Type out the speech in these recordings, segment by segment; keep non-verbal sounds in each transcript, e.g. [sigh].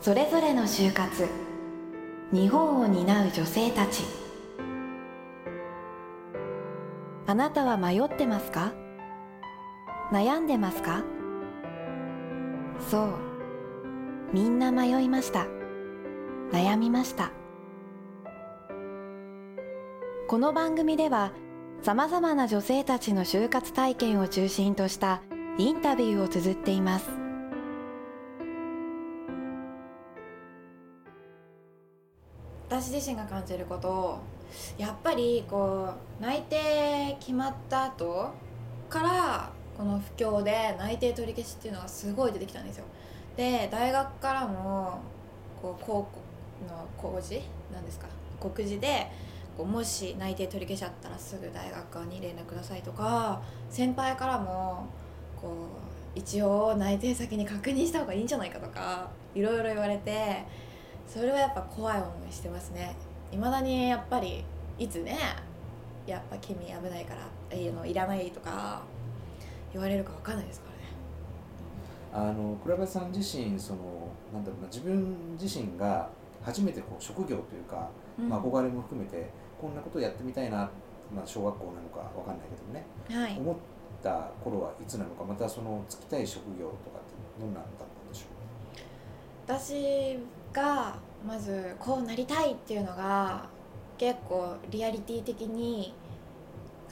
それぞれの就活。日本を担う女性たち。あなたは迷ってますか？悩んでますか？そう。みんな迷いました。悩みました。この番組ではさまざまな女性たちの就活体験を中心としたインタビューを綴っています。私自身が感じることやっぱりこう内定決まった後からこの不況で内定取り消しっていうのがすごい出てきたんですよ。で大学からもこう高校の工事なんですか？告示でこうもし内定取り消しちゃったらすぐ大学側に連絡くださいとか先輩からもこう一応内定先に確認した方がいいんじゃないかとかいろいろ言われてそれはやっぱ怖い思いしてますね。いまだにやっぱりいつねやっぱ君危ないからいいのいらないとか言われるか分かんないですからね。あの倉林さん自身そのなんだろうな自分自身が初めてこう職業というか、うん、まあ、憧れも含めてこんなことやってみたいな、まあ、小学校なのか分かんないけどね、はい、思った頃はいつなのかまたその就きたい職業とかってどんなだったんでしょう私がまずこうなりたいっていうのが結構リアリティ的に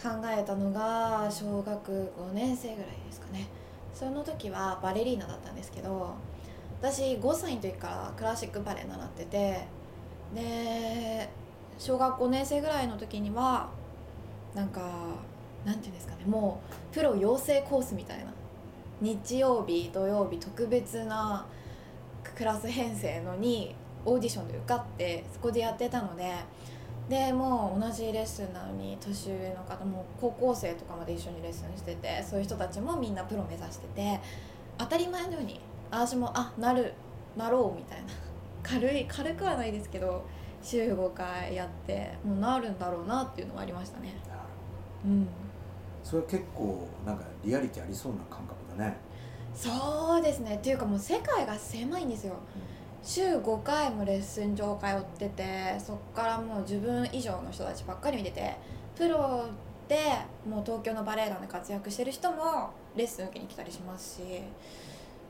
考えたのが小学5年生ぐらいですかね。その時はバレリーナだったんですけど私5歳の時からクラシックバレエ習っててで小学5年生ぐらいの時にはなんかなんていうんですかねもうプロ養成コースみたいな。日曜日土曜日特別なクラス編成のにオーディションで受かってそこでやってたのででもう同じレッスンなのに年上の方も高校生とかまで一緒にレッスンしててそういう人たちもみんなプロ目指してて当たり前のように私もあなるなろうみたいな。[laughs] 軽い軽くはないですけど週5回やってもうなるんだろうなっていうのはありましたね。うん。それは結構なんかリアリティありそうな感覚だねそうですね。っていうかもう世界が狭いんですよ、うん週5回もレッスン場通っててそっからもう自分以上の人たちばっかり見ててプロでもう東京のバレエ団で活躍してる人もレッスン受けに来たりしますし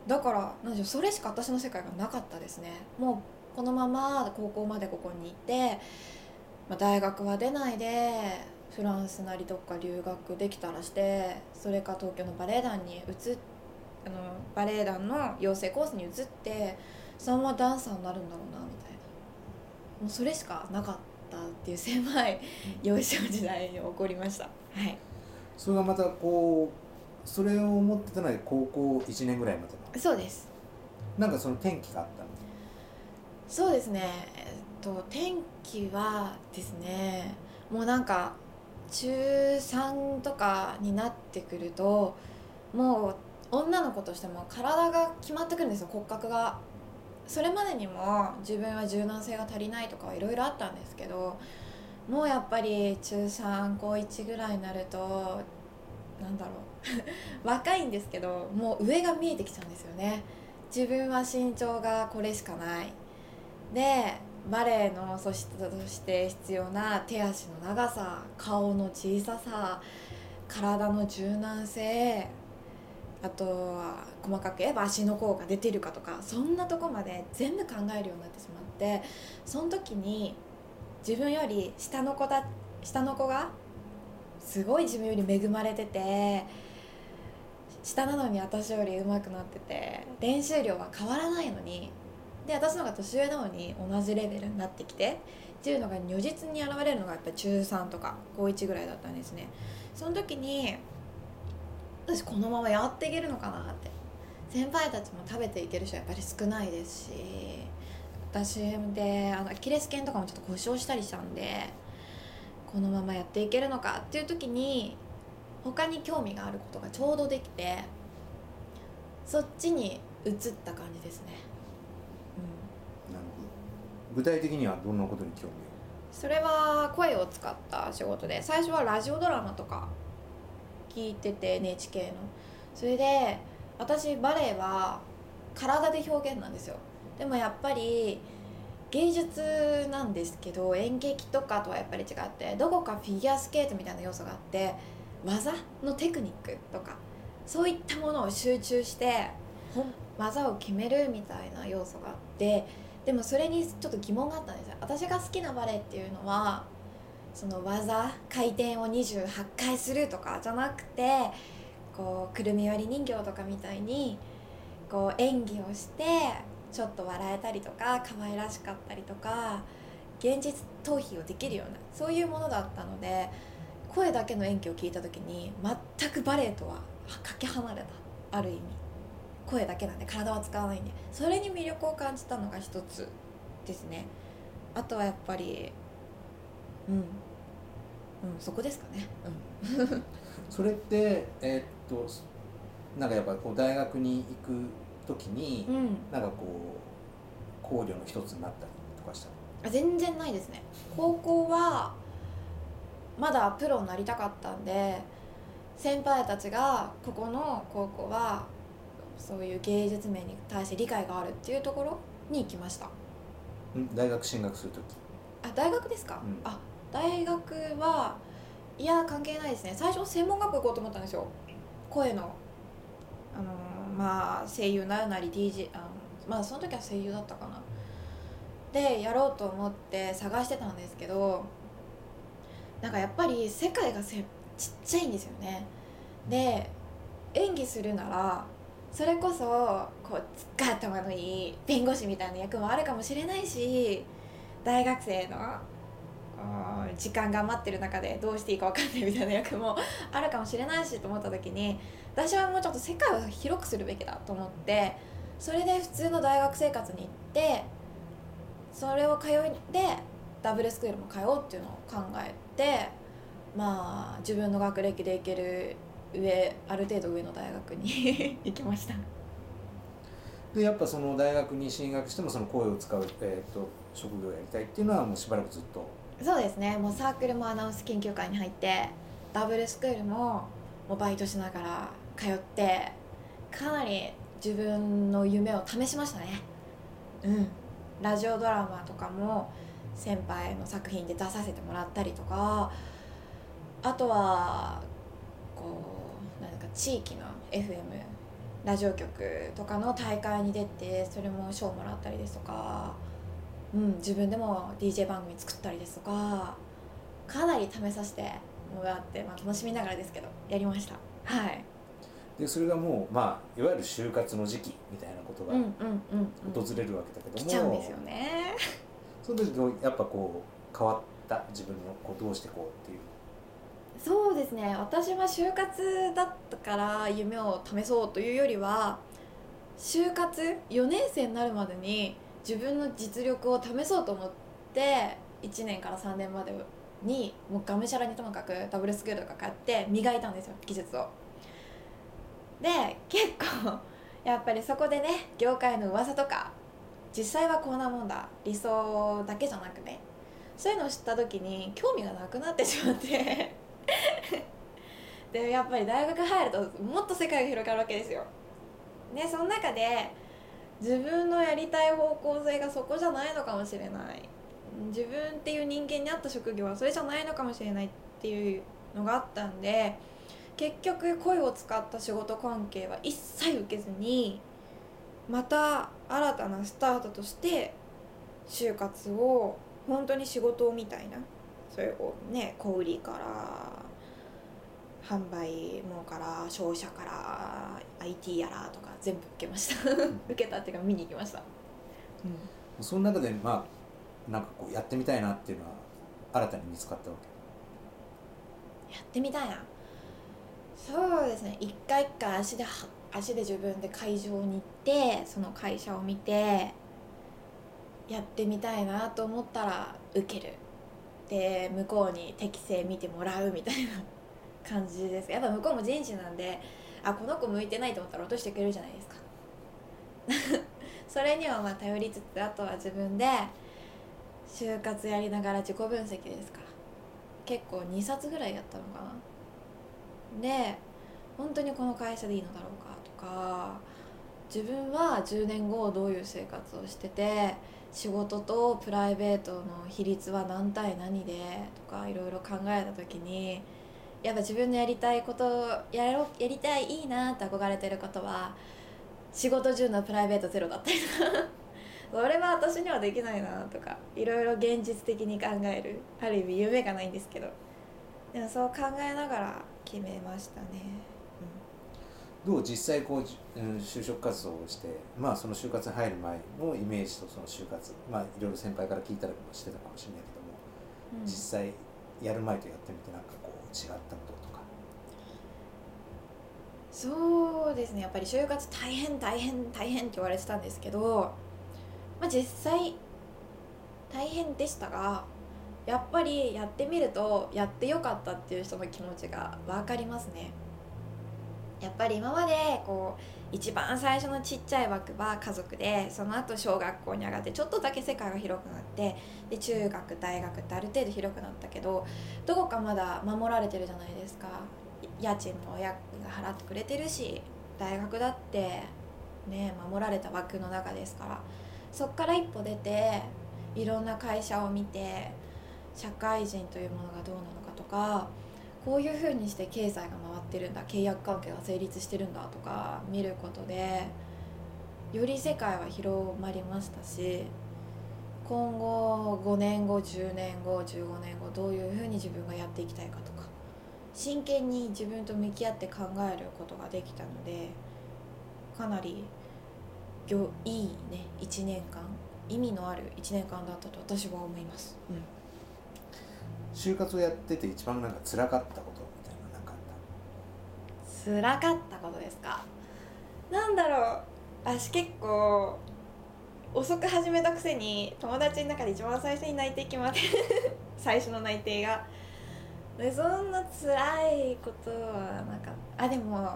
だから何でしょうそれしか私の世界がなかったですね。もうこのまま高校までここにいて、まあ、大学は出ないでフランスなりどっか留学できたらしてそれか東京のバレエ団に移ってあのバレエ団の養成コースに移ってそのままダンサーになるんだろうなみたいな。もうそれしかなかったっていう狭い幼少時代に起こりました。はい。それがまたこうそれを思ってたのは高校1年ぐらいまでそうです。なんかその転機があったの？そうですね。えっと転機はですねもうなんか中3とかになってくるともう女の子としても体が決まってくるんですよ骨格が。それまでにも自分は柔軟性が足りないとかはいろいろあったんですけどもうやっぱり中3高1ぐらいになるとなんだろう。[laughs] 若いんですけどもう上が見えてきちゃうんですよね。自分は身長がこれしかない。でバレエの素質として必要な手足の長さ顔の小ささ体の柔軟性あとは細かく言えば足の甲が出てるかとかそんなとこまで全部考えるようになってしまってその時に自分より下の子だ下の子がすごい自分より恵まれてて下なのに私より上手くなってて練習量は変わらないのにで私の方が年上なのに同じレベルになってきてっていうのが如実に現れるのがやっぱ中3とか高1ぐらいだったんですね。その時に私このままやっていけるのかなって。先輩たちも食べていける人はやっぱり少ないですし私であのアキレス腱とかもちょっと故障したりしたんでこのままやっていけるのかっていう時に他に興味があることがちょうどできてそっちに移った感じですね、うん、なるほど。具体的にはどんなことに興味それは声を使った仕事で最初はラジオドラマとか聞いてて NHK の。それで私バレエは体で表現なんですよ。でもやっぱり芸術なんですけど演劇とかとはやっぱり違ってどこかフィギュアスケートみたいな要素があって技のテクニックとかそういったものを集中して技を決めるみたいな要素があってでもそれにちょっと疑問があったんですよ。私が好きなバレエっていうのはその技回転を28回するとかじゃなくてこうくるみ割り人形とかみたいにこう演技をしてちょっと笑えたりとか可愛らしかったりとか現実逃避をできるようなそういうものだったので声だけの演技を聞いた時に全くバレエとはかけ離れた。ある意味。声だけなんで体は使わないんで。それに魅力を感じたのが一つですね。あとはやっぱりうん。うんそこですかね、うん、[laughs] それってえー、っとなんかやっぱこう大学に行く時に、うん、なんかこう考慮の一つになったりとかした全然ないですね。高校はまだプロになりたかったんで先輩たちがここの高校はそういう芸術面に対して理解があるっていうところに行きました。大学進学する時。あ大学ですか、うん、あ大学はいや関係ないですね。最初専門学校行こうと思ったんですよ。声の。あのまあ声優なるなり DJ あのまあその時は声優だったかな。でやろうと思って探してたんですけどなんかやっぱり世界がせちっちゃいんですよね。で演技するならそれこそこうつっか頭のいい弁護士みたいな役もあるかもしれないし大学生の時間が余ってる中でどうしていいか分かんないみたいな役も [laughs] あるかもしれないしと思った時に私はもうちょっと世界を広くするべきだと思ってそれで普通の大学生活に行ってそれを通いでダブルスクールも通おうっていうのを考えてまあ自分の学歴で行ける上ある程度上の大学に [laughs] 行きました。でやっぱその大学に進学してもその声を使う、えーと、職業をやりたいっていうのはもうしばらくずっとそうですね。もうサークルもアナウンス研究会に入ってダブルスクールももうバイトしながら通ってかなり自分の夢を試しましたね。うん。ラジオドラマとかも先輩の作品で出させてもらったりとかあとはこうなんか地域の FM ラジオ局とかの大会に出てそれも賞もらったりですとか、うん、自分でも DJ 番組作ったりですとかかなり試させてもらって、まあ、楽しみながらですけどやりました。はい。でそれがもう、まあ、いわゆる就活の時期みたいなことが訪れるわけだけども、来ちゃうんですよね。その時やっぱこう変わった自分のこうどうしてこうっていう？そうですね。私は就活だったから夢を試そうというよりは就活4年生になるまでに自分の実力を試そうと思って1年から3年までにもうがむしゃらにともかくダブルスクールとか買って磨いたんですよ技術を。で結構 [laughs] やっぱりそこでね業界の噂とか実際はこんなもんだ理想だけじゃなくねそういうのを知った時に興味がなくなってしまって [laughs] でやっぱり大学入るともっと世界が広がるわけですよ。でその中で自分のやりたい方向性がそこじゃないのかもしれない。自分っていう人間に合った職業はそれじゃないのかもしれないっていうのがあったんで結局声を使った仕事関係は一切受けずにまた新たなスタートとして就活を本当に仕事みたいなそれをね小売りから販売もから商社から IT やらとか全部受けました。受けたっていうか見に行きました、うん、その中でまあなんかこうやってみたいなっていうのは新たに見つかったわけ？やってみたいな。そうですね。一回一回足で足で自分で会場に行ってその会社を見てやってみたいなと思ったら受ける。で向こうに適性見てもらうみたいな感じです。やっぱ向こうも人事なんであこの子向いてないと思ったら落としてくれるじゃないですか。[laughs] それにはまあ頼りつつあとは自分で就活やりながら自己分析ですか。ら結構2冊ぐらいやったのかな。で本当にこの会社でいいのだろうかとか自分は10年後どういう生活をしてて仕事とプライベートの比率は何対何でとかいろいろ考えた時にやっぱ自分のやりたいことやろやりたいいいなって憧れてることは仕事中のプライベートゼロだったりとか。[laughs] それは私にはできないなとかいろいろ現実的に考える。ある意味夢がないんですけど。でもそう考えながら決めましたね、どう実際こう、うん、就職活動をしてまあその就活に入る前のイメージとその就活まあいろいろ先輩から聞いたりもしてたかもしれないけども、うん、実際やる前とやってみてなんかこう違ったこととか。そうですねやっぱり就活大変大変大変って言われてたんですけど、まあ、実際大変でしたがやっぱりやってみるとやってよかったっていう人の気持ちが分かりますね。やっぱり今までこう一番最初のちっちゃい枠は家族でその後小学校に上がってちょっとだけ世界が広くなってで中学大学ってある程度広くなったけどどこかまだ守られてるじゃないですか。家賃も親が払ってくれてるし大学だってね守られた枠の中ですから。そっから一歩出ていろんな会社を見て社会人というものがどうなのかとかこういうふうにして経済が回ってるんだ契約関係が成立してるんだとか見ることでより世界は広まりましたし今後5年後10年後15年後どういうふうに自分がやっていきたいかとか真剣に自分と向き合って考えることができたのでかなりいいね1年間意味のある1年間だったと私は思います。うん就活をやってて一番なんか辛かったことみたいな何かあっ辛かったことですか？なんだろう。私結構遅く始めたくせに友達の中で一番最初に内定決まって [laughs] 最初の内定が。でそんな辛いことはなかったあでも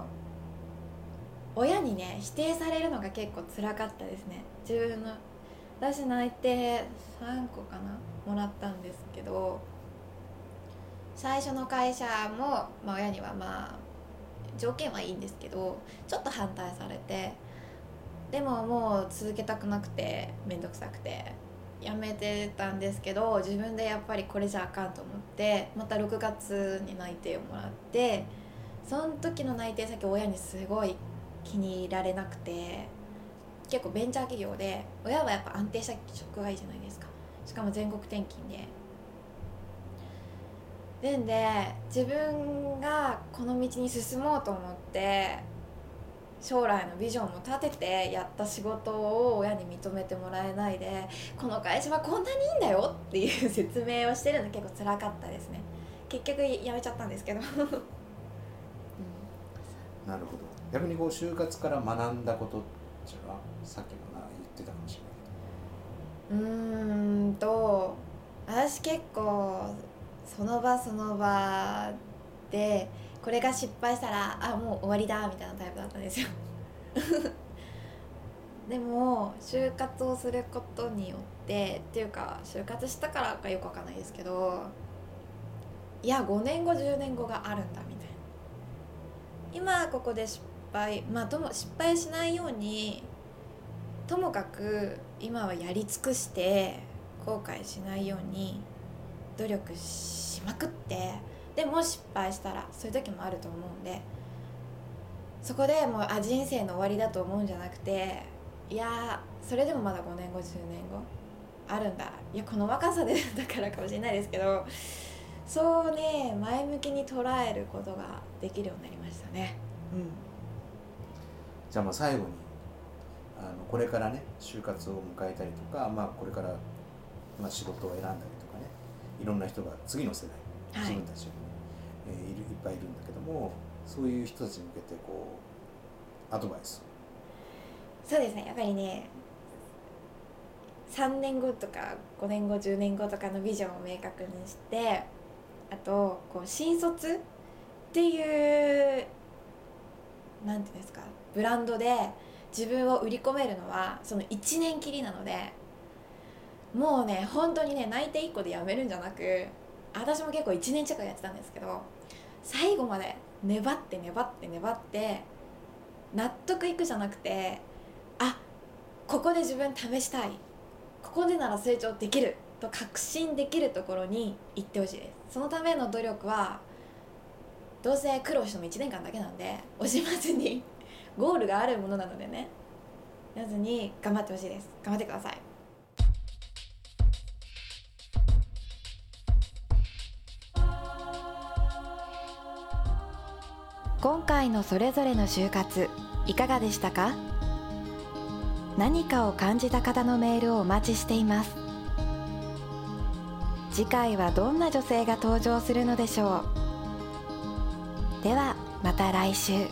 親にね否定されるのが結構辛かったですね。自分の私内定3個かな？もらったんですけど最初の会社も、まあ、親にはまあ条件はいいんですけどちょっと反対されてでももう続けたくなくて面倒くさくて辞めてたんですけど自分でやっぱりこれじゃあかんと思ってまた6月に内定をもらってその時の内定先親にすごい気に入られなくて結構ベンチャー企業で親はやっぱ安定した職がいいじゃないですか。しかも全国転勤で。んで自分がこの道に進もうと思って将来のビジョンも立ててやった仕事を親に認めてもらえないでこの会社はこんなにいいんだよっていう [laughs] 説明をしてるの結構つらかったですね。結局やめちゃったんですけど。うん、なるほど。逆にこう就活から学んだことじゃさっきもな言ってたかもしれないけど。うんと私結構その場その場でこれが失敗したらあもう終わりだみたいなタイプだったんですよ。[laughs] でも就活をすることによってっていうか就活したからかよくわかんないですけどいや5年後10年後があるんだみたいな。今ここで失敗まあとも失敗しないようにともかく今はやり尽くして後悔しないように努力しまくってでも失敗したらそういう時もあると思うんでそこでもうあ人生の終わりだと思うんじゃなくていやそれでもまだ5年後10年後あるんだ。いやこの若さでだからかもしれないですけどそうね前向きに捉えることができるようになりましたね。うん、じゃあまあ最後にあのこれからね就活を迎えたりとか、まあ、これから、まあ、仕事を選んだりいろんな人が次の世代自分たちに、えー、いるいっぱいいるんだけどもそういう人たちに向けてこうアドバイス。そうですねやっぱりね3年後とか5年後10年後とかのビジョンを明確にしてあとこう新卒っていうなんていうんですかブランドで自分を売り込めるのはその1年きりなのでもうね本当にね内定1個でやめるんじゃなく私も結構1年近くやってたんですけど最後まで粘って粘って粘って納得いくじゃなくてあここで自分試したい。ここでなら成長できる。と確信できるところに行ってほしい。ですそのための努力はどうせ苦労しても1年間だけなんで惜しまずに [laughs] ゴールがあるものなのでね。やずに頑張ってほしいです。頑張ってください。今回のそれぞれの就活いかがでしたか？何かを感じた方のメールをお待ちしています。次回はどんな女性が登場するのでしょう？ではまた来週。